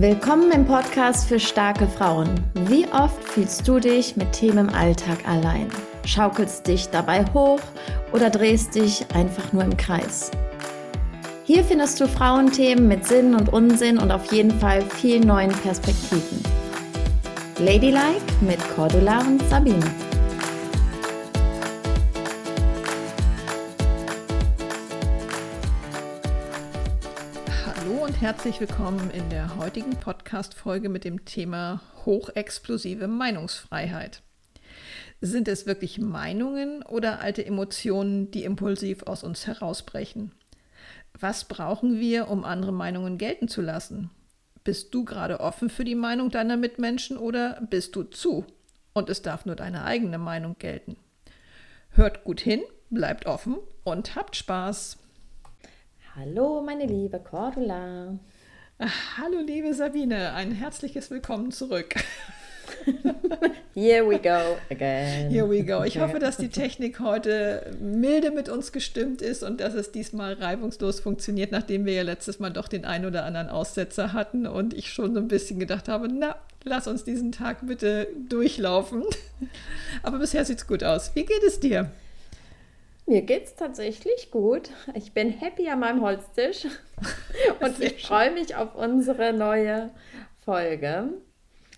Willkommen im Podcast für starke Frauen. Wie oft fühlst du dich mit Themen im Alltag allein? Schaukelst dich dabei hoch oder drehst dich einfach nur im Kreis? Hier findest du Frauenthemen mit Sinn und Unsinn und auf jeden Fall viel neuen Perspektiven. Ladylike mit Cordula und Sabine. Herzlich willkommen in der heutigen Podcast-Folge mit dem Thema hochexplosive Meinungsfreiheit. Sind es wirklich Meinungen oder alte Emotionen, die impulsiv aus uns herausbrechen? Was brauchen wir, um andere Meinungen gelten zu lassen? Bist du gerade offen für die Meinung deiner Mitmenschen oder bist du zu und es darf nur deine eigene Meinung gelten? Hört gut hin, bleibt offen und habt Spaß! Hallo, meine liebe Cordula. Hallo, liebe Sabine. Ein herzliches Willkommen zurück. Here we go again. Here we go. Ich hoffe, dass die Technik heute milde mit uns gestimmt ist und dass es diesmal reibungslos funktioniert, nachdem wir ja letztes Mal doch den einen oder anderen Aussetzer hatten und ich schon so ein bisschen gedacht habe, na, lass uns diesen Tag bitte durchlaufen. Aber bisher sieht es gut aus. Wie geht es dir? Mir geht es tatsächlich gut. Ich bin happy an meinem Holztisch und ich freue mich auf unsere neue Folge.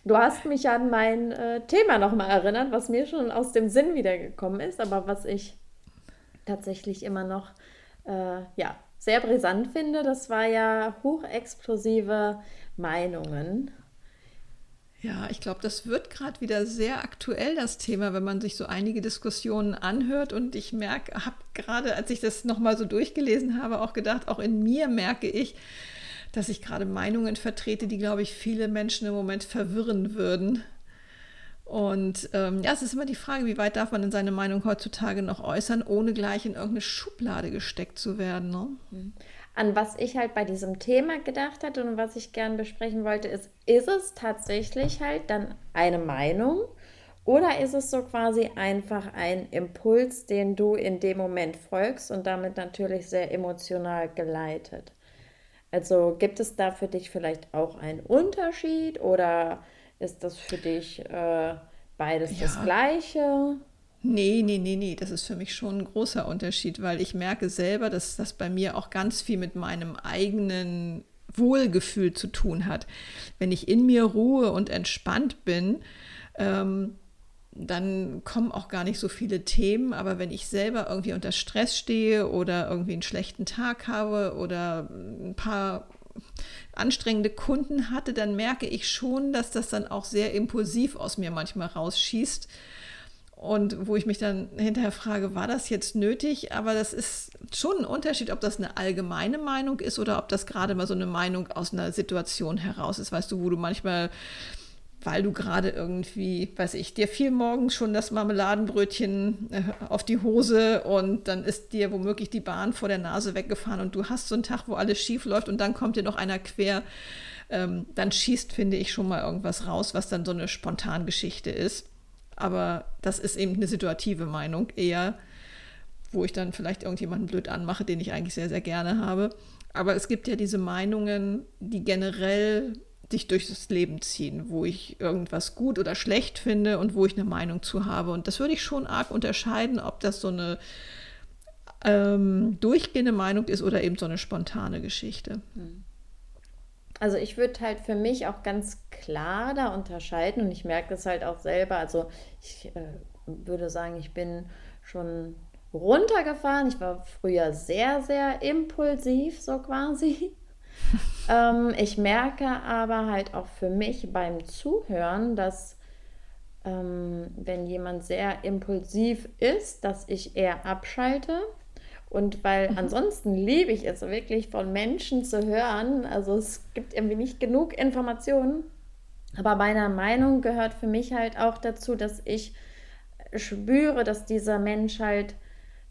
Du hast mich an mein äh, Thema nochmal erinnert, was mir schon aus dem Sinn wiedergekommen ist, aber was ich tatsächlich immer noch äh, ja, sehr brisant finde. Das war ja hochexplosive Meinungen. Ja, ich glaube, das wird gerade wieder sehr aktuell, das Thema, wenn man sich so einige Diskussionen anhört. Und ich merke, habe gerade, als ich das nochmal so durchgelesen habe, auch gedacht, auch in mir merke ich, dass ich gerade Meinungen vertrete, die, glaube ich, viele Menschen im Moment verwirren würden. Und ähm, ja, es ist immer die Frage, wie weit darf man in seine Meinung heutzutage noch äußern, ohne gleich in irgendeine Schublade gesteckt zu werden. Ne? An was ich halt bei diesem Thema gedacht hatte und was ich gern besprechen wollte, ist, ist es tatsächlich halt dann eine Meinung oder ist es so quasi einfach ein Impuls, den du in dem Moment folgst und damit natürlich sehr emotional geleitet? Also gibt es da für dich vielleicht auch einen Unterschied oder ist das für dich äh, beides ja. das Gleiche? Nee, nee, nee, nee, das ist für mich schon ein großer Unterschied, weil ich merke selber, dass das bei mir auch ganz viel mit meinem eigenen Wohlgefühl zu tun hat. Wenn ich in mir ruhe und entspannt bin, ähm, dann kommen auch gar nicht so viele Themen. Aber wenn ich selber irgendwie unter Stress stehe oder irgendwie einen schlechten Tag habe oder ein paar anstrengende Kunden hatte, dann merke ich schon, dass das dann auch sehr impulsiv aus mir manchmal rausschießt und wo ich mich dann hinterher frage, war das jetzt nötig? Aber das ist schon ein Unterschied, ob das eine allgemeine Meinung ist oder ob das gerade mal so eine Meinung aus einer Situation heraus ist. Weißt du, wo du manchmal, weil du gerade irgendwie, weiß ich, dir fiel morgens schon das Marmeladenbrötchen äh, auf die Hose und dann ist dir womöglich die Bahn vor der Nase weggefahren und du hast so einen Tag, wo alles schief läuft und dann kommt dir noch einer quer. Ähm, dann schießt, finde ich, schon mal irgendwas raus, was dann so eine Spontangeschichte ist aber das ist eben eine situative Meinung eher, wo ich dann vielleicht irgendjemanden blöd anmache, den ich eigentlich sehr, sehr gerne habe. Aber es gibt ja diese Meinungen, die generell sich durchs Leben ziehen, wo ich irgendwas gut oder schlecht finde und wo ich eine Meinung zu habe. Und das würde ich schon arg unterscheiden, ob das so eine ähm, durchgehende Meinung ist oder eben so eine spontane Geschichte. Hm. Also ich würde halt für mich auch ganz klar da unterscheiden und ich merke das halt auch selber. Also ich äh, würde sagen, ich bin schon runtergefahren. Ich war früher sehr, sehr impulsiv, so quasi. ähm, ich merke aber halt auch für mich beim Zuhören, dass ähm, wenn jemand sehr impulsiv ist, dass ich eher abschalte und weil mhm. ansonsten liebe ich es wirklich von Menschen zu hören. Also es gibt irgendwie nicht genug Informationen. Aber meiner Meinung gehört für mich halt auch dazu, dass ich spüre, dass dieser Mensch halt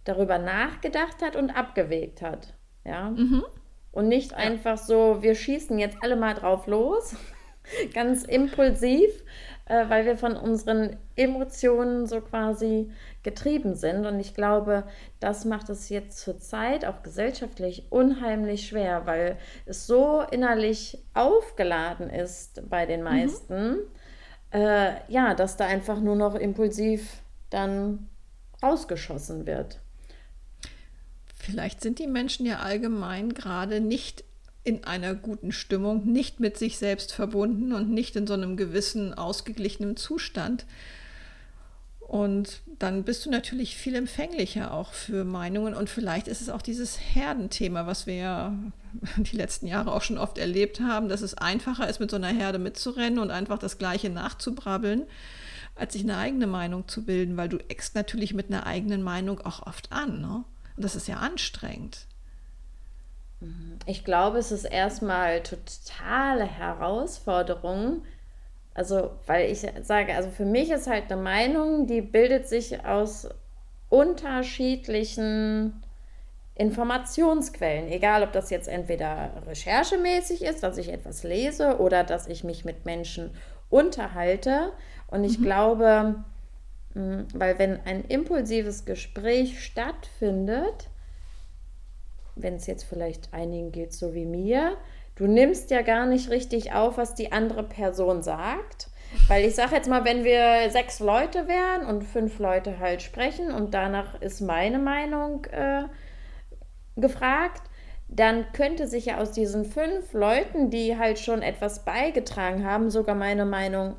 darüber nachgedacht hat und abgewegt hat. Ja. Mhm. Und nicht ja. einfach so, wir schießen jetzt alle mal drauf los, ganz impulsiv, äh, weil wir von unseren Emotionen so quasi getrieben sind. Und ich glaube, das macht es jetzt zurzeit auch gesellschaftlich unheimlich schwer, weil es so innerlich aufgeladen ist bei den mhm. meisten, mhm. äh, ja, dass da einfach nur noch impulsiv dann rausgeschossen wird. Vielleicht sind die Menschen ja allgemein gerade nicht in einer guten Stimmung, nicht mit sich selbst verbunden und nicht in so einem gewissen ausgeglichenen Zustand. Und dann bist du natürlich viel empfänglicher auch für Meinungen. Und vielleicht ist es auch dieses Herdenthema, was wir ja die letzten Jahre auch schon oft erlebt haben, dass es einfacher ist, mit so einer Herde mitzurennen und einfach das Gleiche nachzubrabbeln, als sich eine eigene Meinung zu bilden, weil du eckst natürlich mit einer eigenen Meinung auch oft an. Ne? Und das ist ja anstrengend. Ich glaube, es ist erstmal totale Herausforderung. Also, weil ich sage, also für mich ist halt eine Meinung, die bildet sich aus unterschiedlichen Informationsquellen. Egal, ob das jetzt entweder recherchemäßig ist, dass ich etwas lese oder dass ich mich mit Menschen unterhalte. Und ich mhm. glaube, hm, weil wenn ein impulsives Gespräch stattfindet, wenn es jetzt vielleicht einigen geht, so wie mir, du nimmst ja gar nicht richtig auf, was die andere Person sagt. Weil ich sage jetzt mal, wenn wir sechs Leute wären und fünf Leute halt sprechen und danach ist meine Meinung äh, gefragt, dann könnte sich ja aus diesen fünf Leuten, die halt schon etwas beigetragen haben, sogar meine Meinung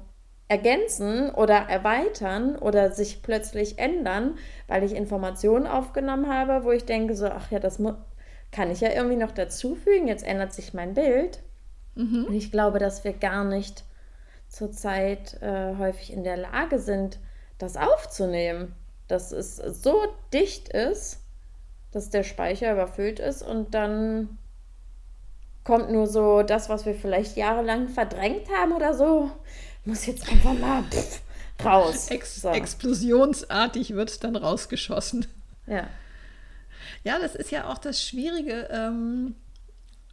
ergänzen oder erweitern oder sich plötzlich ändern, weil ich Informationen aufgenommen habe, wo ich denke so, ach ja, das kann ich ja irgendwie noch dazufügen, jetzt ändert sich mein Bild. Mhm. Und ich glaube, dass wir gar nicht zurzeit äh, häufig in der Lage sind, das aufzunehmen. Dass es so dicht ist, dass der Speicher überfüllt ist und dann kommt nur so das, was wir vielleicht jahrelang verdrängt haben oder so, muss jetzt einfach mal pff, raus. Ex so. Explosionsartig wird es dann rausgeschossen. Ja. Ja, das ist ja auch das Schwierige, ähm,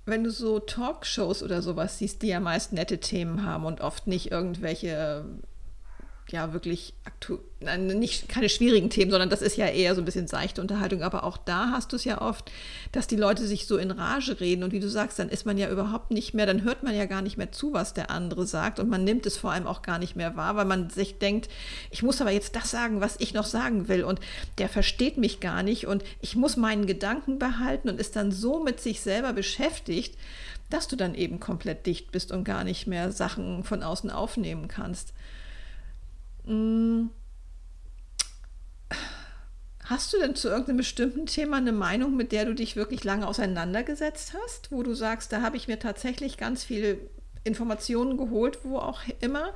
wenn du so Talkshows oder sowas siehst, die ja meist nette Themen haben und oft nicht irgendwelche ja wirklich aktu nicht keine schwierigen Themen, sondern das ist ja eher so ein bisschen seichte Unterhaltung. Aber auch da hast du es ja oft, dass die Leute sich so in Rage reden und wie du sagst, dann ist man ja überhaupt nicht mehr, dann hört man ja gar nicht mehr zu, was der andere sagt und man nimmt es vor allem auch gar nicht mehr wahr, weil man sich denkt, ich muss aber jetzt das sagen, was ich noch sagen will und der versteht mich gar nicht und ich muss meinen Gedanken behalten und ist dann so mit sich selber beschäftigt, dass du dann eben komplett dicht bist und gar nicht mehr Sachen von außen aufnehmen kannst. Hm. Hast du denn zu irgendeinem bestimmten Thema eine Meinung, mit der du dich wirklich lange auseinandergesetzt hast, wo du sagst, da habe ich mir tatsächlich ganz viele Informationen geholt, wo auch immer?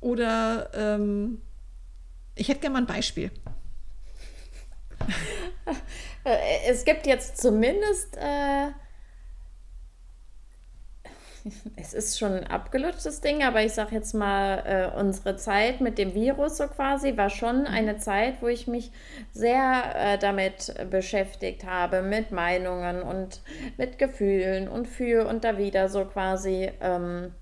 Oder ähm, ich hätte gerne mal ein Beispiel. Es gibt jetzt zumindest äh, es ist schon ein abgelutschtes Ding, aber ich sage jetzt mal, äh, unsere Zeit mit dem Virus so quasi war schon mhm. eine Zeit, wo ich mich sehr äh, damit beschäftigt habe, mit Meinungen und mit Gefühlen und für und da wieder so quasi. Ähm,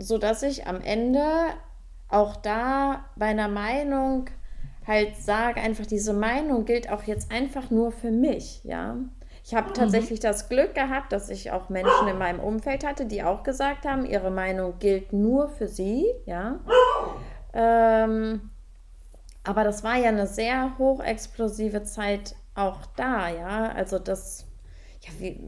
so dass ich am Ende auch da bei einer Meinung halt sage, einfach diese Meinung gilt auch jetzt einfach nur für mich, ja. Ich habe mhm. tatsächlich das Glück gehabt, dass ich auch Menschen in meinem Umfeld hatte, die auch gesagt haben, ihre Meinung gilt nur für sie, ja. Ähm, aber das war ja eine sehr hochexplosive Zeit auch da, ja. Also das, ja, wie,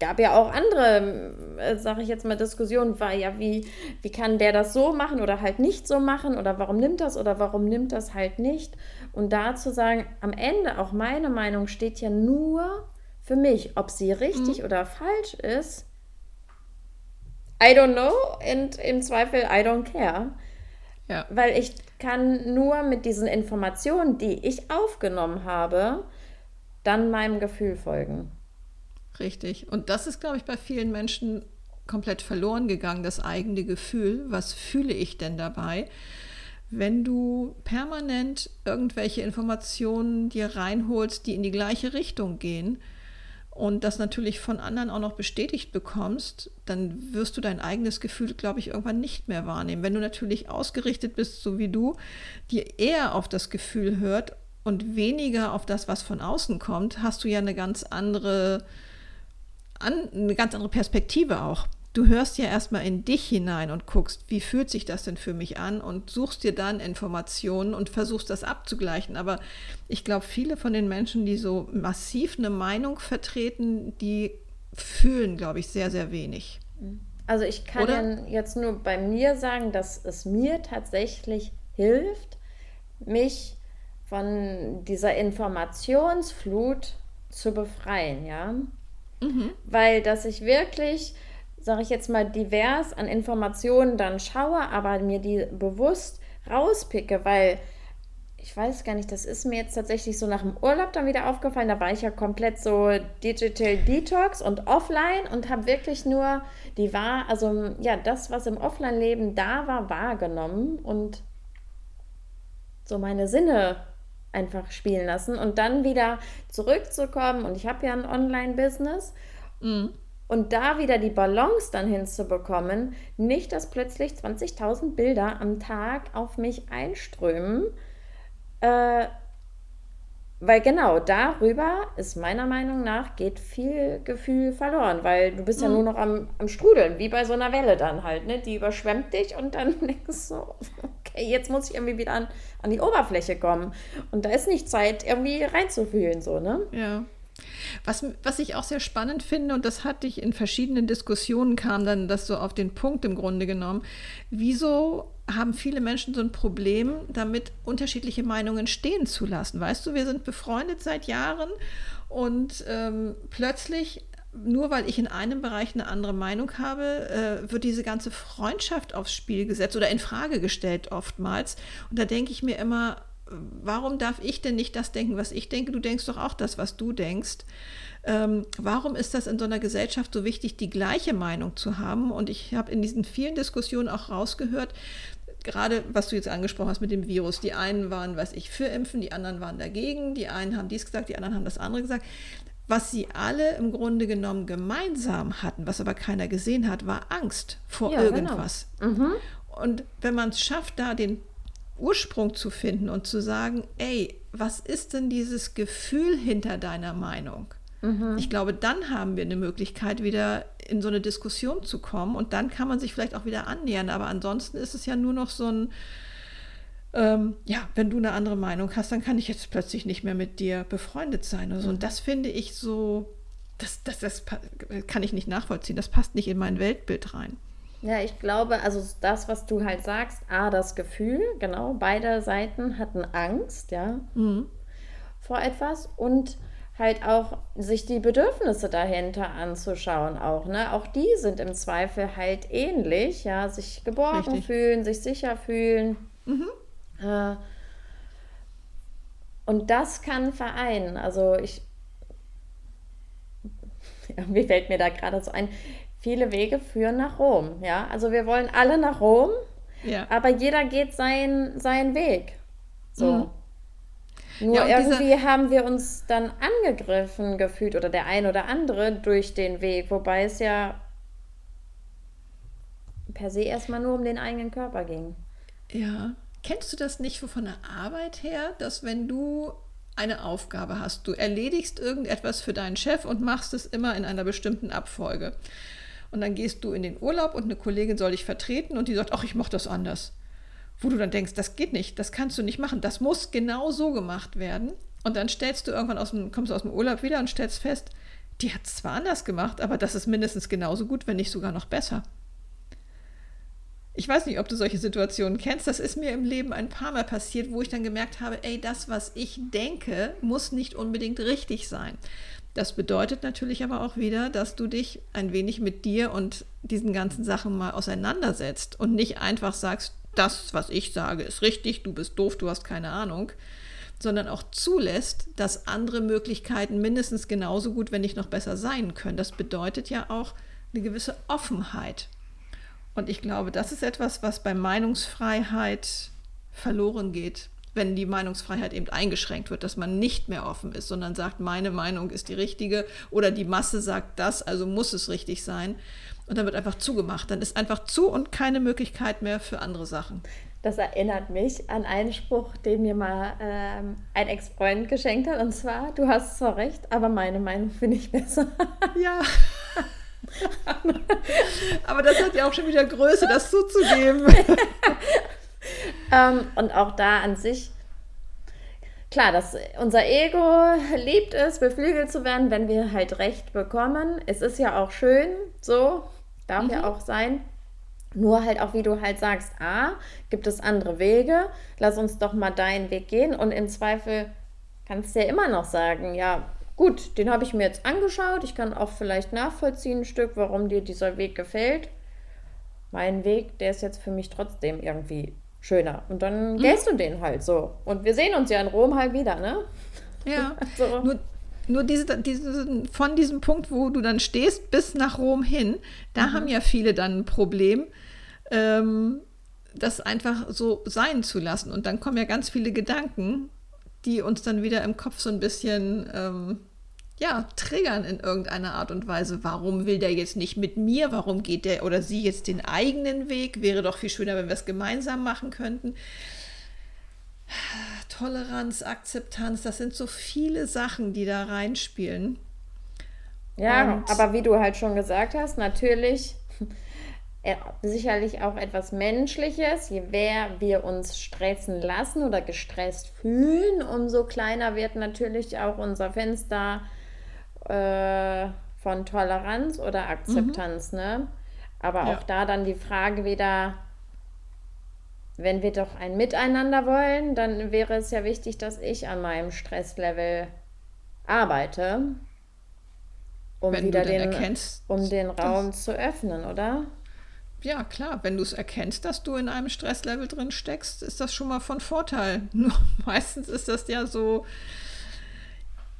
gab ja auch andere, äh, sage ich jetzt mal, Diskussionen, war ja, wie, wie kann der das so machen oder halt nicht so machen oder warum nimmt das oder warum nimmt das halt nicht. Und da zu sagen, am Ende auch meine Meinung steht ja nur für mich, ob sie richtig mhm. oder falsch ist. I don't know und im Zweifel I don't care. Ja. Weil ich kann nur mit diesen Informationen, die ich aufgenommen habe, dann meinem Gefühl folgen. Richtig. Und das ist, glaube ich, bei vielen Menschen komplett verloren gegangen, das eigene Gefühl. Was fühle ich denn dabei? Wenn du permanent irgendwelche Informationen dir reinholst, die in die gleiche Richtung gehen und das natürlich von anderen auch noch bestätigt bekommst, dann wirst du dein eigenes Gefühl, glaube ich, irgendwann nicht mehr wahrnehmen. Wenn du natürlich ausgerichtet bist, so wie du, die eher auf das Gefühl hört und weniger auf das, was von außen kommt, hast du ja eine ganz andere, eine ganz andere Perspektive auch du hörst ja erstmal in dich hinein und guckst, wie fühlt sich das denn für mich an und suchst dir dann Informationen und versuchst das abzugleichen. Aber ich glaube, viele von den Menschen, die so massiv eine Meinung vertreten, die fühlen, glaube ich, sehr, sehr wenig. Also ich kann ja jetzt nur bei mir sagen, dass es mir tatsächlich hilft, mich von dieser Informationsflut zu befreien, ja. Mhm. Weil dass ich wirklich sage ich jetzt mal, divers an Informationen dann schaue, aber mir die bewusst rauspicke, weil ich weiß gar nicht, das ist mir jetzt tatsächlich so nach dem Urlaub dann wieder aufgefallen. Da war ich ja komplett so Digital Detox und offline und habe wirklich nur die war, also ja, das, was im Offline-Leben da war, wahrgenommen und so meine Sinne einfach spielen lassen und dann wieder zurückzukommen. Und ich habe ja ein Online-Business. Mhm. Und da wieder die Balance dann hinzubekommen, nicht, dass plötzlich 20.000 Bilder am Tag auf mich einströmen, äh, weil genau darüber ist meiner Meinung nach geht viel Gefühl verloren, weil du bist ja mhm. nur noch am, am Strudeln, wie bei so einer Welle dann halt, ne? Die überschwemmt dich und dann denkst du so, okay, jetzt muss ich irgendwie wieder an, an die Oberfläche kommen. Und da ist nicht Zeit, irgendwie reinzufühlen, so, ne? Ja. Was, was ich auch sehr spannend finde, und das hatte ich in verschiedenen Diskussionen, kam dann das so auf den Punkt im Grunde genommen, wieso haben viele Menschen so ein Problem damit, unterschiedliche Meinungen stehen zu lassen. Weißt du, wir sind befreundet seit Jahren und ähm, plötzlich nur weil ich in einem Bereich eine andere Meinung habe, äh, wird diese ganze Freundschaft aufs Spiel gesetzt oder in Frage gestellt oftmals. Und da denke ich mir immer, warum darf ich denn nicht das denken, was ich denke? Du denkst doch auch das, was du denkst. Ähm, warum ist das in so einer Gesellschaft so wichtig, die gleiche Meinung zu haben? Und ich habe in diesen vielen Diskussionen auch rausgehört, gerade was du jetzt angesprochen hast mit dem Virus. Die einen waren, weiß ich, für Impfen, die anderen waren dagegen, die einen haben dies gesagt, die anderen haben das andere gesagt. Was sie alle im Grunde genommen gemeinsam hatten, was aber keiner gesehen hat, war Angst vor ja, genau. irgendwas. Genau. Mhm. Und wenn man es schafft, da den Ursprung zu finden und zu sagen, ey, was ist denn dieses Gefühl hinter deiner Meinung? Mhm. Ich glaube, dann haben wir eine Möglichkeit, wieder in so eine Diskussion zu kommen und dann kann man sich vielleicht auch wieder annähern. Aber ansonsten ist es ja nur noch so ein, ähm, ja, wenn du eine andere Meinung hast, dann kann ich jetzt plötzlich nicht mehr mit dir befreundet sein. Also, mhm. Und das finde ich so, das, das, das kann ich nicht nachvollziehen. Das passt nicht in mein Weltbild rein. Ja, ich glaube, also das, was du halt sagst, A, das Gefühl, genau, beide Seiten hatten Angst, ja, mhm. vor etwas und halt auch sich die Bedürfnisse dahinter anzuschauen auch, ne? Auch die sind im Zweifel halt ähnlich, ja, sich geborgen Richtig. fühlen, sich sicher fühlen. Mhm. Äh, und das kann vereinen. Also ich, irgendwie fällt mir da gerade so ein, viele Wege führen nach Rom. Ja, also wir wollen alle nach Rom, ja. aber jeder geht seinen, seinen Weg. So. Mhm. Nur ja, irgendwie haben wir uns dann angegriffen gefühlt oder der ein oder andere durch den Weg, wobei es ja per se erstmal nur um den eigenen Körper ging. Ja. Kennst du das nicht von der Arbeit her, dass wenn du eine Aufgabe hast, du erledigst irgendetwas für deinen Chef und machst es immer in einer bestimmten Abfolge. Und dann gehst du in den Urlaub und eine Kollegin soll dich vertreten und die sagt, ach, ich mache das anders. Wo du dann denkst, das geht nicht, das kannst du nicht machen, das muss genau so gemacht werden. Und dann stellst du irgendwann aus dem, kommst du aus dem Urlaub wieder und stellst fest, die hat es zwar anders gemacht, aber das ist mindestens genauso gut, wenn nicht sogar noch besser. Ich weiß nicht, ob du solche Situationen kennst. Das ist mir im Leben ein paar Mal passiert, wo ich dann gemerkt habe, ey, das, was ich denke, muss nicht unbedingt richtig sein. Das bedeutet natürlich aber auch wieder, dass du dich ein wenig mit dir und diesen ganzen Sachen mal auseinandersetzt und nicht einfach sagst, das, was ich sage, ist richtig, du bist doof, du hast keine Ahnung, sondern auch zulässt, dass andere Möglichkeiten mindestens genauso gut, wenn nicht noch besser sein können. Das bedeutet ja auch eine gewisse Offenheit. Und ich glaube, das ist etwas, was bei Meinungsfreiheit verloren geht wenn die Meinungsfreiheit eben eingeschränkt wird, dass man nicht mehr offen ist, sondern sagt, meine Meinung ist die richtige oder die Masse sagt das, also muss es richtig sein. Und dann wird einfach zugemacht. Dann ist einfach zu und keine Möglichkeit mehr für andere Sachen. Das erinnert mich an einen Spruch, den mir mal ähm, ein Ex-Freund geschenkt hat. Und zwar, du hast zwar recht, aber meine Meinung finde ich besser. Ja. aber das hat ja auch schon wieder Größe, das zuzugeben. ähm, und auch da an sich, klar, dass unser Ego liebt es, beflügelt zu werden, wenn wir halt Recht bekommen. Es ist ja auch schön, so, darf mhm. ja auch sein. Nur halt auch, wie du halt sagst, A, gibt es andere Wege, lass uns doch mal deinen Weg gehen und im Zweifel kannst du ja immer noch sagen, ja, gut, den habe ich mir jetzt angeschaut, ich kann auch vielleicht nachvollziehen ein Stück, warum dir dieser Weg gefällt. Mein Weg, der ist jetzt für mich trotzdem irgendwie schöner. Und dann mhm. gehst du den halt so. Und wir sehen uns ja in Rom halt wieder, ne? Ja. also. Nur, nur diese, diese, von diesem Punkt, wo du dann stehst, bis nach Rom hin, da mhm. haben ja viele dann ein Problem, ähm, das einfach so sein zu lassen. Und dann kommen ja ganz viele Gedanken, die uns dann wieder im Kopf so ein bisschen ähm, ja, triggern in irgendeiner Art und Weise. Warum will der jetzt nicht mit mir? Warum geht der oder sie jetzt den eigenen Weg? Wäre doch viel schöner, wenn wir es gemeinsam machen könnten. Toleranz, Akzeptanz, das sind so viele Sachen, die da reinspielen. Ja, und aber wie du halt schon gesagt hast, natürlich äh, sicherlich auch etwas Menschliches. Je mehr wir uns stressen lassen oder gestresst fühlen, umso kleiner wird natürlich auch unser Fenster äh, von Toleranz oder Akzeptanz, mhm. ne? Aber ja. auch da dann die Frage wieder, wenn wir doch ein Miteinander wollen, dann wäre es ja wichtig, dass ich an meinem Stresslevel arbeite, um wenn wieder den, erkennst, um den Raum zu öffnen, oder? Ja, klar, wenn du es erkennst, dass du in einem Stresslevel drin steckst, ist das schon mal von Vorteil. Nur meistens ist das ja so,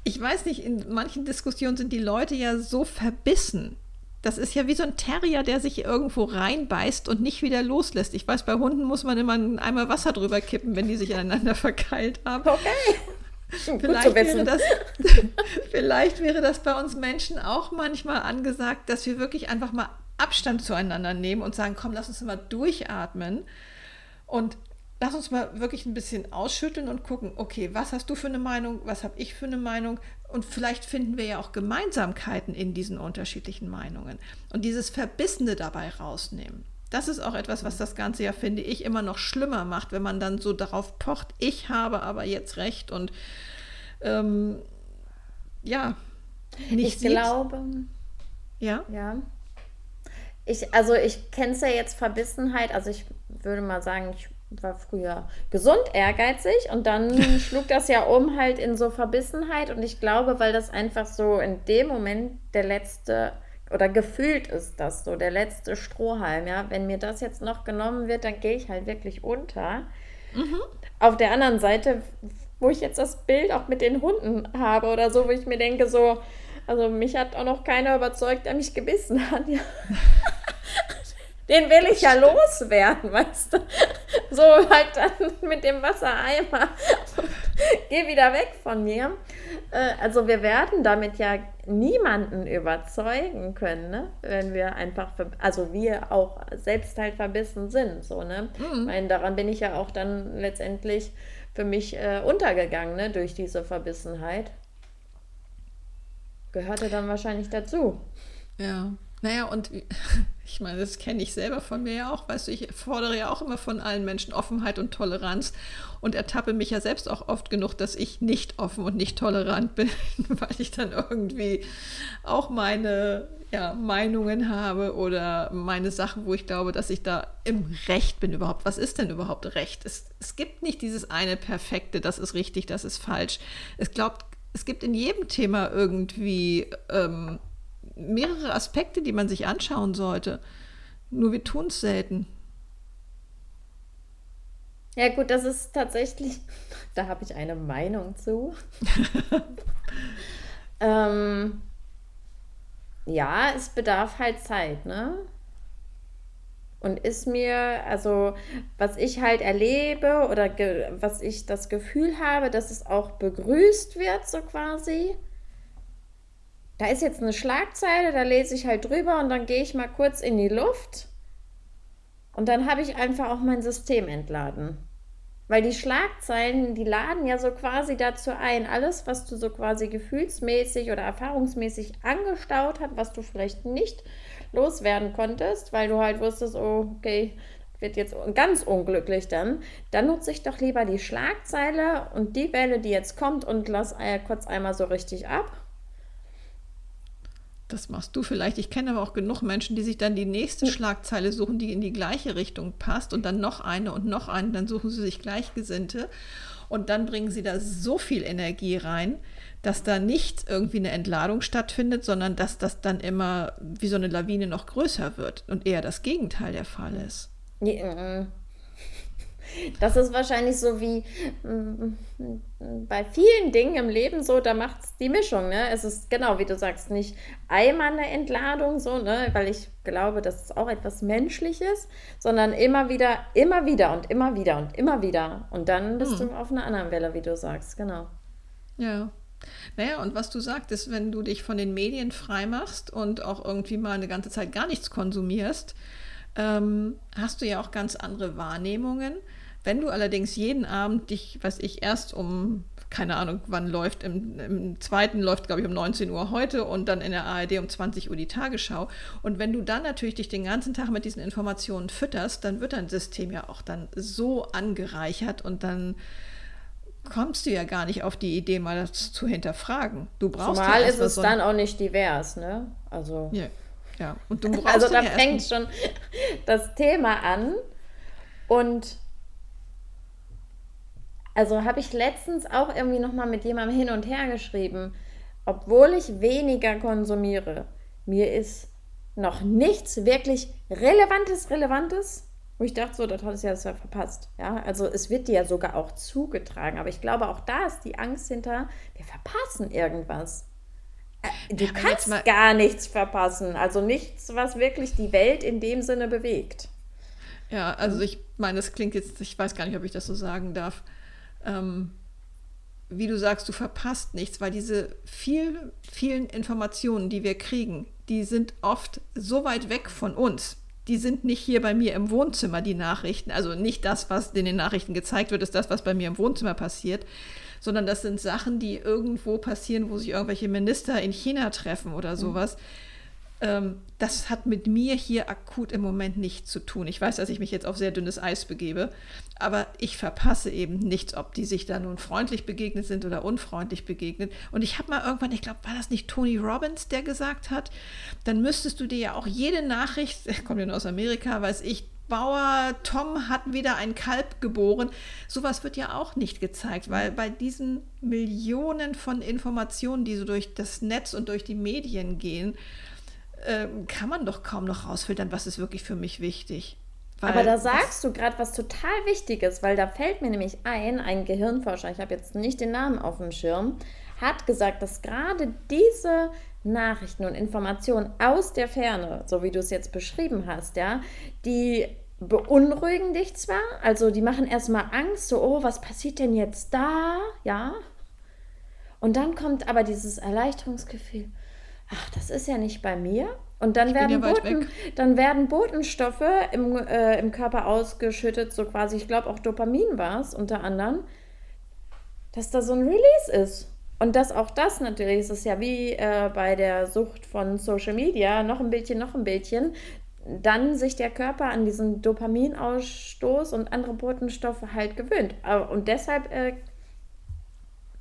ich weiß nicht, in manchen Diskussionen sind die Leute ja so verbissen. Das ist ja wie so ein Terrier, der sich irgendwo reinbeißt und nicht wieder loslässt. Ich weiß, bei Hunden muss man immer einmal Wasser drüber kippen, wenn die sich aneinander verkeilt haben. Okay. Vielleicht wäre, das, vielleicht wäre das bei uns Menschen auch manchmal angesagt, dass wir wirklich einfach mal Abstand zueinander nehmen und sagen, komm, lass uns mal durchatmen und lass uns mal wirklich ein bisschen ausschütteln und gucken, okay, was hast du für eine Meinung, was habe ich für eine Meinung und vielleicht finden wir ja auch Gemeinsamkeiten in diesen unterschiedlichen Meinungen und dieses Verbissene dabei rausnehmen. Das ist auch etwas, was das Ganze ja, finde ich, immer noch schlimmer macht, wenn man dann so darauf pocht, ich habe aber jetzt recht und ähm, ja, nicht Ich sieht. glaube. Ja. Ja. Ich, also ich kenne es ja jetzt Verbissenheit, also ich würde mal sagen, ich war früher gesund, ehrgeizig und dann schlug das ja um halt in so Verbissenheit und ich glaube, weil das einfach so in dem Moment der letzte oder gefühlt ist das so der letzte Strohhalm, ja, wenn mir das jetzt noch genommen wird, dann gehe ich halt wirklich unter. Mhm. Auf der anderen Seite, wo ich jetzt das Bild auch mit den Hunden habe oder so, wo ich mir denke so, also mich hat auch noch keiner überzeugt, der mich gebissen hat. Ja. Den will ich ja loswerden, weißt du? So halt dann mit dem Wassereimer geh wieder weg von mir. Äh, also wir werden damit ja niemanden überzeugen können, ne? wenn wir einfach, also wir auch selbst halt verbissen sind, so, ne? Mhm. Ich meine, daran bin ich ja auch dann letztendlich für mich äh, untergegangen, ne? durch diese Verbissenheit. Gehörte dann wahrscheinlich dazu. Ja. Naja, und ich meine, das kenne ich selber von mir ja auch. Weißt du, ich fordere ja auch immer von allen Menschen Offenheit und Toleranz und ertappe mich ja selbst auch oft genug, dass ich nicht offen und nicht tolerant bin, weil ich dann irgendwie auch meine ja, Meinungen habe oder meine Sachen, wo ich glaube, dass ich da im Recht bin überhaupt. Was ist denn überhaupt Recht? Es, es gibt nicht dieses eine Perfekte, das ist richtig, das ist falsch. Es glaubt, es gibt in jedem Thema irgendwie ähm, mehrere Aspekte, die man sich anschauen sollte. Nur wir tun es selten. Ja gut, das ist tatsächlich, da habe ich eine Meinung zu. ähm, ja, es bedarf halt Zeit, ne? und ist mir, also was ich halt erlebe oder was ich das Gefühl habe, dass es auch begrüßt wird, so quasi. Da ist jetzt eine Schlagzeile, da lese ich halt drüber und dann gehe ich mal kurz in die Luft und dann habe ich einfach auch mein System entladen. Weil die Schlagzeilen, die laden ja so quasi dazu ein, alles, was du so quasi gefühlsmäßig oder erfahrungsmäßig angestaut hast, was du vielleicht nicht loswerden konntest, weil du halt wusstest, oh, okay, wird jetzt ganz unglücklich dann, dann nutze ich doch lieber die Schlagzeile und die Welle, die jetzt kommt und lass kurz einmal so richtig ab das machst du vielleicht. Ich kenne aber auch genug Menschen, die sich dann die nächste Schlagzeile suchen, die in die gleiche Richtung passt und dann noch eine und noch eine. Dann suchen sie sich Gleichgesinnte und dann bringen sie da so viel Energie rein, dass da nicht irgendwie eine Entladung stattfindet, sondern dass das dann immer wie so eine Lawine noch größer wird und eher das Gegenteil der Fall ist. Ja, das ist wahrscheinlich so wie mm, bei vielen Dingen im Leben so, da macht es die Mischung. Ne? Es ist genau, wie du sagst, nicht einmal eine Entladung, so, ne? weil ich glaube, das ist auch etwas Menschliches, sondern immer wieder, immer wieder und immer wieder und immer wieder. Und dann bist hm. du auf einer anderen Welle, wie du sagst, genau. Ja. Naja, und was du sagtest, wenn du dich von den Medien freimachst und auch irgendwie mal eine ganze Zeit gar nichts konsumierst, ähm, hast du ja auch ganz andere Wahrnehmungen. Wenn du allerdings jeden Abend dich, was ich erst um, keine Ahnung, wann läuft, im, im zweiten läuft, glaube ich, um 19 Uhr heute und dann in der ARD um 20 Uhr die Tagesschau. Und wenn du dann natürlich dich den ganzen Tag mit diesen Informationen fütterst, dann wird dein System ja auch dann so angereichert und dann kommst du ja gar nicht auf die Idee, mal das zu hinterfragen. Du brauchst Zumal ja ist es so dann auch nicht divers, ne? Also. Ja. ja. Und du brauchst also da ja fängt schon das Thema an und also habe ich letztens auch irgendwie nochmal mit jemandem hin und her geschrieben, obwohl ich weniger konsumiere, mir ist noch nichts wirklich Relevantes, Relevantes, wo ich dachte, so, das hat es ja verpasst. Ja, also es wird dir ja sogar auch zugetragen, aber ich glaube, auch da ist die Angst hinter, wir verpassen irgendwas. Äh, du ja, kannst gar nichts verpassen, also nichts, was wirklich die Welt in dem Sinne bewegt. Ja, also ich meine, das klingt jetzt, ich weiß gar nicht, ob ich das so sagen darf ähm, wie du sagst, du verpasst nichts, weil diese viel, vielen Informationen, die wir kriegen, die sind oft so weit weg von uns. Die sind nicht hier bei mir im Wohnzimmer, die Nachrichten. Also nicht das, was in den Nachrichten gezeigt wird, ist das, was bei mir im Wohnzimmer passiert, sondern das sind Sachen, die irgendwo passieren, wo sich irgendwelche Minister in China treffen oder mhm. sowas. Mhm ähm, das hat mit mir hier akut im Moment nichts zu tun. Ich weiß, dass ich mich jetzt auf sehr dünnes Eis begebe, aber ich verpasse eben nichts, ob die sich da nun freundlich begegnet sind oder unfreundlich begegnet. Und ich habe mal irgendwann, ich glaube, war das nicht Tony Robbins, der gesagt hat, dann müsstest du dir ja auch jede Nachricht, kommt ja nur aus Amerika, weiß ich, Bauer Tom hat wieder ein Kalb geboren. Sowas wird ja auch nicht gezeigt, weil bei diesen Millionen von Informationen, die so durch das Netz und durch die Medien gehen, ähm, kann man doch kaum noch rausfiltern, was ist wirklich für mich wichtig. Aber da sagst du gerade was total Wichtiges, weil da fällt mir nämlich ein, ein Gehirnforscher, ich habe jetzt nicht den Namen auf dem Schirm, hat gesagt, dass gerade diese Nachrichten und Informationen aus der Ferne, so wie du es jetzt beschrieben hast, ja, die beunruhigen dich zwar, also die machen erstmal Angst, so, oh, was passiert denn jetzt da, ja? Und dann kommt aber dieses Erleichterungsgefühl, ach, das ist ja nicht bei mir. Und dann werden, ja Boten, dann werden Botenstoffe im, äh, im Körper ausgeschüttet, so quasi, ich glaube auch Dopamin war es unter anderem, dass da so ein Release ist. Und dass auch das natürlich, es ist ja wie äh, bei der Sucht von Social Media, noch ein Bildchen, noch ein Bildchen, dann sich der Körper an diesen Dopaminausstoß und andere Botenstoffe halt gewöhnt. Und deshalb äh,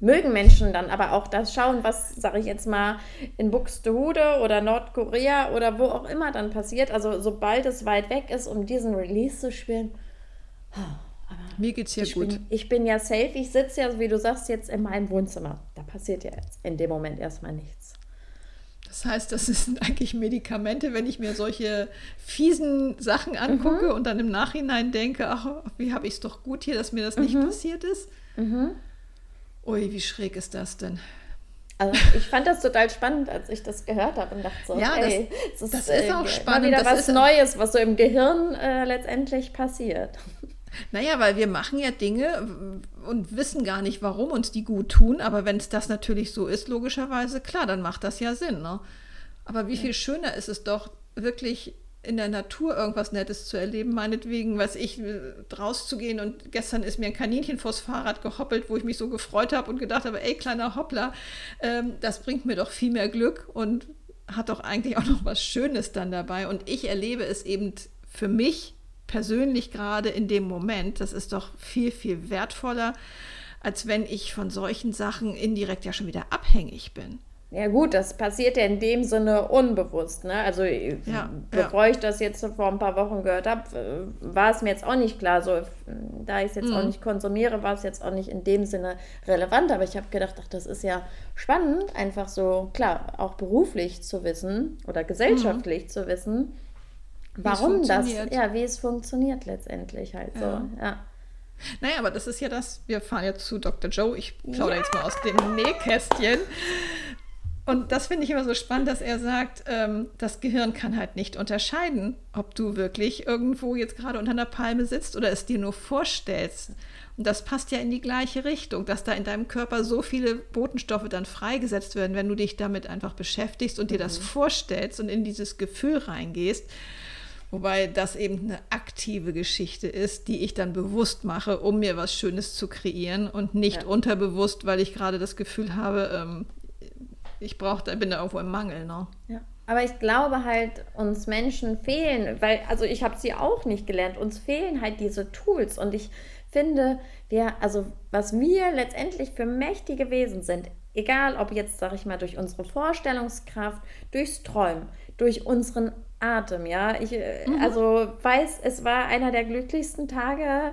mögen Menschen dann aber auch das schauen, was, sage ich jetzt mal, in Buxtehude oder Nordkorea oder wo auch immer dann passiert. Also sobald es weit weg ist, um diesen Release zu spielen. Mir geht's hier ich gut. Bin, ich bin ja safe, ich sitze ja, wie du sagst, jetzt in meinem Wohnzimmer. Da passiert ja jetzt in dem Moment erstmal nichts. Das heißt, das sind eigentlich Medikamente, wenn ich mir solche fiesen Sachen angucke mhm. und dann im Nachhinein denke, ach, wie habe ich es doch gut hier, dass mir das mhm. nicht passiert ist. Mhm. Ui, wie schräg ist das denn? Also ich fand das total spannend, als ich das gehört habe und dachte so, ja, das, das, ist, das ist auch spannend. wieder das was Neues, was so im Gehirn äh, letztendlich passiert. Naja, weil wir machen ja Dinge und wissen gar nicht, warum uns die gut tun. Aber wenn es das natürlich so ist, logischerweise, klar, dann macht das ja Sinn. Ne? Aber wie ja. viel schöner ist es doch, wirklich in der Natur irgendwas Nettes zu erleben, meinetwegen, was ich, rauszugehen und gestern ist mir ein Kaninchen vors Fahrrad gehoppelt, wo ich mich so gefreut habe und gedacht habe, ey, kleiner Hoppler, ähm, das bringt mir doch viel mehr Glück und hat doch eigentlich auch noch was Schönes dann dabei. Und ich erlebe es eben für mich persönlich gerade in dem Moment, das ist doch viel, viel wertvoller, als wenn ich von solchen Sachen indirekt ja schon wieder abhängig bin. Ja gut, das passiert ja in dem Sinne unbewusst. Ne? Also ja, bevor ja. ich das jetzt vor ein paar Wochen gehört habe, äh, war es mir jetzt auch nicht klar. So, da ich es jetzt mhm. auch nicht konsumiere, war es jetzt auch nicht in dem Sinne relevant. Aber ich habe gedacht, ach, das ist ja spannend, einfach so, klar, auch beruflich zu wissen oder gesellschaftlich mhm. zu wissen, warum das, ja, wie es funktioniert letztendlich halt so. Ja. ja. Naja, aber das ist ja das, wir fahren jetzt zu Dr. Joe, ich plaudere jetzt mal aus dem Nähkästchen. Und das finde ich immer so spannend, dass er sagt, ähm, das Gehirn kann halt nicht unterscheiden, ob du wirklich irgendwo jetzt gerade unter einer Palme sitzt oder es dir nur vorstellst. Und das passt ja in die gleiche Richtung, dass da in deinem Körper so viele Botenstoffe dann freigesetzt werden, wenn du dich damit einfach beschäftigst und dir das mhm. vorstellst und in dieses Gefühl reingehst. Wobei das eben eine aktive Geschichte ist, die ich dann bewusst mache, um mir was Schönes zu kreieren und nicht ja. unterbewusst, weil ich gerade das Gefühl habe, ähm, ich brauche, da bin da irgendwo im Mangel. Ne? Ja. Aber ich glaube halt, uns Menschen fehlen, weil, also ich habe sie auch nicht gelernt, uns fehlen halt diese Tools. Und ich finde, wir, also was wir letztendlich für mächtige Wesen sind, egal ob jetzt, sage ich mal, durch unsere Vorstellungskraft, durchs Träumen, durch unseren Atem, ja. Ich, äh, mhm. also weiß, es war einer der glücklichsten Tage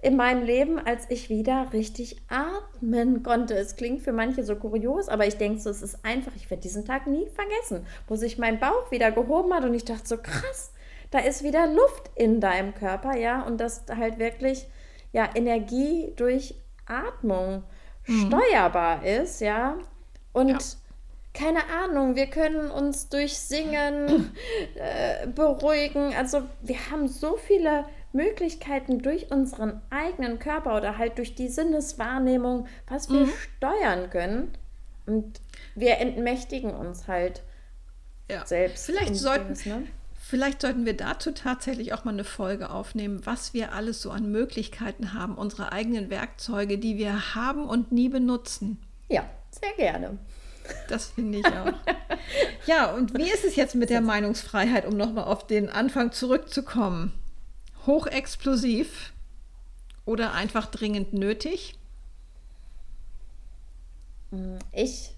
in meinem Leben, als ich wieder richtig atmen konnte. Es klingt für manche so kurios, aber ich denke so, es ist einfach, ich werde diesen Tag nie vergessen, wo sich mein Bauch wieder gehoben hat und ich dachte so, krass, da ist wieder Luft in deinem Körper, ja, und dass halt wirklich, ja, Energie durch Atmung mhm. steuerbar ist, ja, und ja. keine Ahnung, wir können uns durch Singen äh, beruhigen, also wir haben so viele Möglichkeiten durch unseren eigenen Körper oder halt durch die Sinneswahrnehmung, was wir mhm. steuern können. Und wir entmächtigen uns halt ja. selbst. Vielleicht sollten, ne? vielleicht sollten wir dazu tatsächlich auch mal eine Folge aufnehmen, was wir alles so an Möglichkeiten haben, unsere eigenen Werkzeuge, die wir haben und nie benutzen. Ja, sehr gerne. Das finde ich auch. ja, und wie ist es jetzt mit der Meinungsfreiheit, um nochmal auf den Anfang zurückzukommen? Hochexplosiv oder einfach dringend nötig? Ich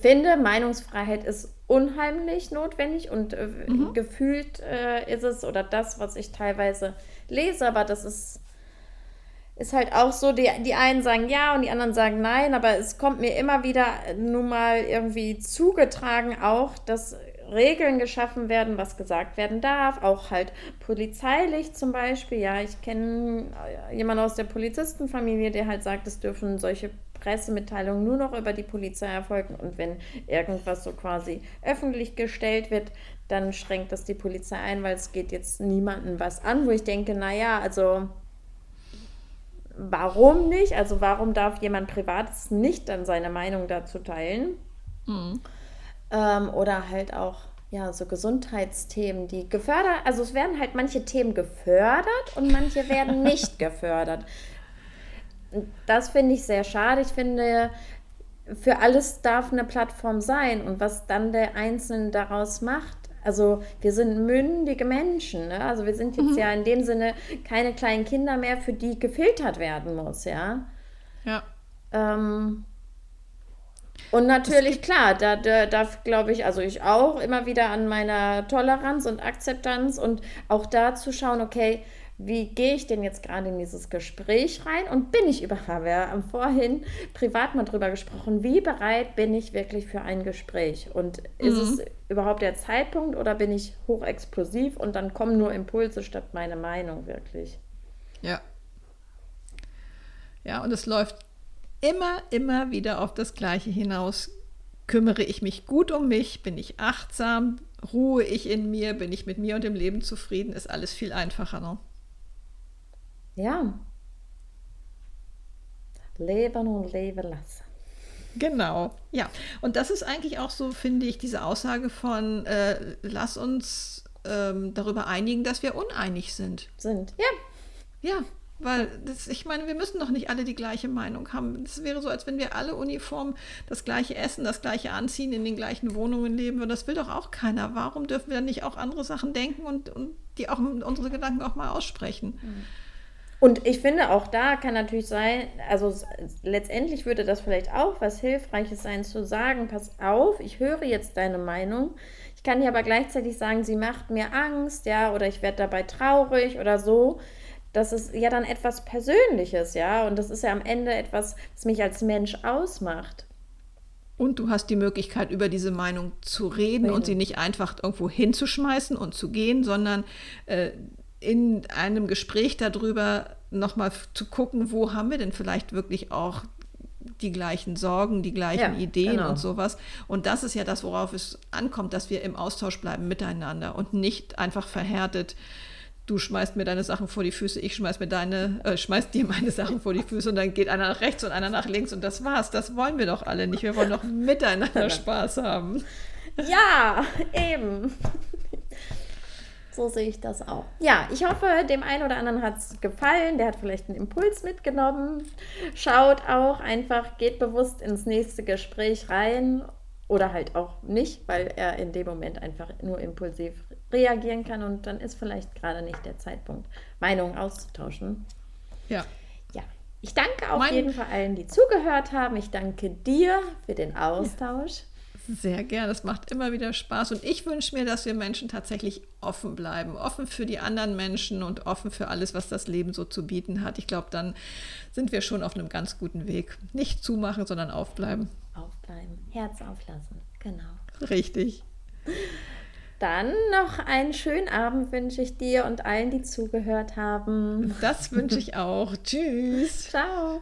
finde, Meinungsfreiheit ist unheimlich notwendig und äh, mhm. gefühlt äh, ist es oder das, was ich teilweise lese, aber das ist, ist halt auch so, die, die einen sagen ja und die anderen sagen nein, aber es kommt mir immer wieder nun mal irgendwie zugetragen auch, dass Regeln geschaffen werden, was gesagt werden darf, auch halt polizeilich zum Beispiel. Ja, ich kenne äh, jemanden aus der Polizistenfamilie, der halt sagt, es dürfen solche Pressemitteilungen nur noch über die Polizei erfolgen und wenn irgendwas so quasi öffentlich gestellt wird, dann schränkt das die Polizei ein, weil es geht jetzt niemandem was an, wo ich denke, naja, also warum nicht? Also warum darf jemand Privates nicht dann seine Meinung dazu teilen? Mhm. Ähm, oder halt auch ja, so Gesundheitsthemen, die gefördert, also es werden halt manche Themen gefördert und manche werden nicht gefördert. Das finde ich sehr schade. Ich finde, für alles darf eine Plattform sein und was dann der Einzelne daraus macht. Also wir sind mündige Menschen, ne? also wir sind jetzt mhm. ja in dem Sinne keine kleinen Kinder mehr, für die gefiltert werden muss, ja. Ja. Ähm, und natürlich, klar, da, da darf, glaube ich, also ich auch immer wieder an meiner Toleranz und Akzeptanz und auch da zu schauen, okay, wie gehe ich denn jetzt gerade in dieses Gespräch rein und bin ich überhaupt, wir haben vorhin privat mal drüber gesprochen, wie bereit bin ich wirklich für ein Gespräch und ist mhm. es überhaupt der Zeitpunkt oder bin ich hochexplosiv und dann kommen nur Impulse statt meine Meinung wirklich. Ja. Ja, und es läuft immer, immer wieder auf das Gleiche hinaus. Kümmere ich mich gut um mich? Bin ich achtsam? Ruhe ich in mir? Bin ich mit mir und dem Leben zufrieden? Ist alles viel einfacher. Ne? Ja. Leben und leben lassen. Genau, ja. Und das ist eigentlich auch so, finde ich, diese Aussage von, äh, lass uns ähm, darüber einigen, dass wir uneinig sind. Sind, ja. Ja, weil das, ich meine, wir müssen doch nicht alle die gleiche Meinung haben. Es wäre so, als wenn wir alle uniform das gleiche essen, das gleiche anziehen, in den gleichen Wohnungen leben. Und das will doch auch keiner. Warum dürfen wir nicht auch andere Sachen denken und, und die auch unsere Gedanken auch mal aussprechen? Mhm. Und ich finde, auch da kann natürlich sein, also letztendlich würde das vielleicht auch was Hilfreiches sein, zu sagen, pass auf, ich höre jetzt deine Meinung. Ich kann dir aber gleichzeitig sagen, sie macht mir Angst, ja, oder ich werde dabei traurig oder so. Das ist ja dann etwas Persönliches, ja, und das ist ja am Ende etwas, was mich als Mensch ausmacht. Und du hast die Möglichkeit, über diese Meinung zu reden Reden. und sie nicht einfach irgendwo hinzuschmeißen und zu gehen, sondern äh, in einem Gespräch darüber nochmal zu gucken, wo haben wir denn vielleicht wirklich auch die gleichen Sorgen, die gleichen ja, Ideen genau. und sowas. Und das ist ja das, worauf es ankommt, dass wir im Austausch bleiben miteinander und nicht einfach verhärtet. Du schmeißt mir deine Sachen vor die Füße, ich schmeiß mir deine, äh, schmeiß dir meine Sachen vor die Füße und dann geht einer nach rechts und einer nach links und das war's. Das wollen wir doch alle nicht. Wir wollen doch miteinander Spaß haben. Ja, eben. So sehe ich das auch. Ja, ich hoffe, dem einen oder anderen hat es gefallen. Der hat vielleicht einen Impuls mitgenommen. Schaut auch einfach, geht bewusst ins nächste Gespräch rein oder halt auch nicht, weil er in dem Moment einfach nur impulsiv reagieren kann und dann ist vielleicht gerade nicht der Zeitpunkt, Meinungen auszutauschen. Ja. Ja. Ich danke auf mein jeden Fall allen, die zugehört haben. Ich danke dir für den Austausch. Ja. Sehr gern, das macht immer wieder Spaß. Und ich wünsche mir, dass wir Menschen tatsächlich offen bleiben. Offen für die anderen Menschen und offen für alles, was das Leben so zu bieten hat. Ich glaube, dann sind wir schon auf einem ganz guten Weg. Nicht zumachen, sondern aufbleiben. Aufbleiben, Herz auflassen, genau. Richtig. Dann noch einen schönen Abend wünsche ich dir und allen, die zugehört haben. Das wünsche ich auch. Tschüss. Ciao.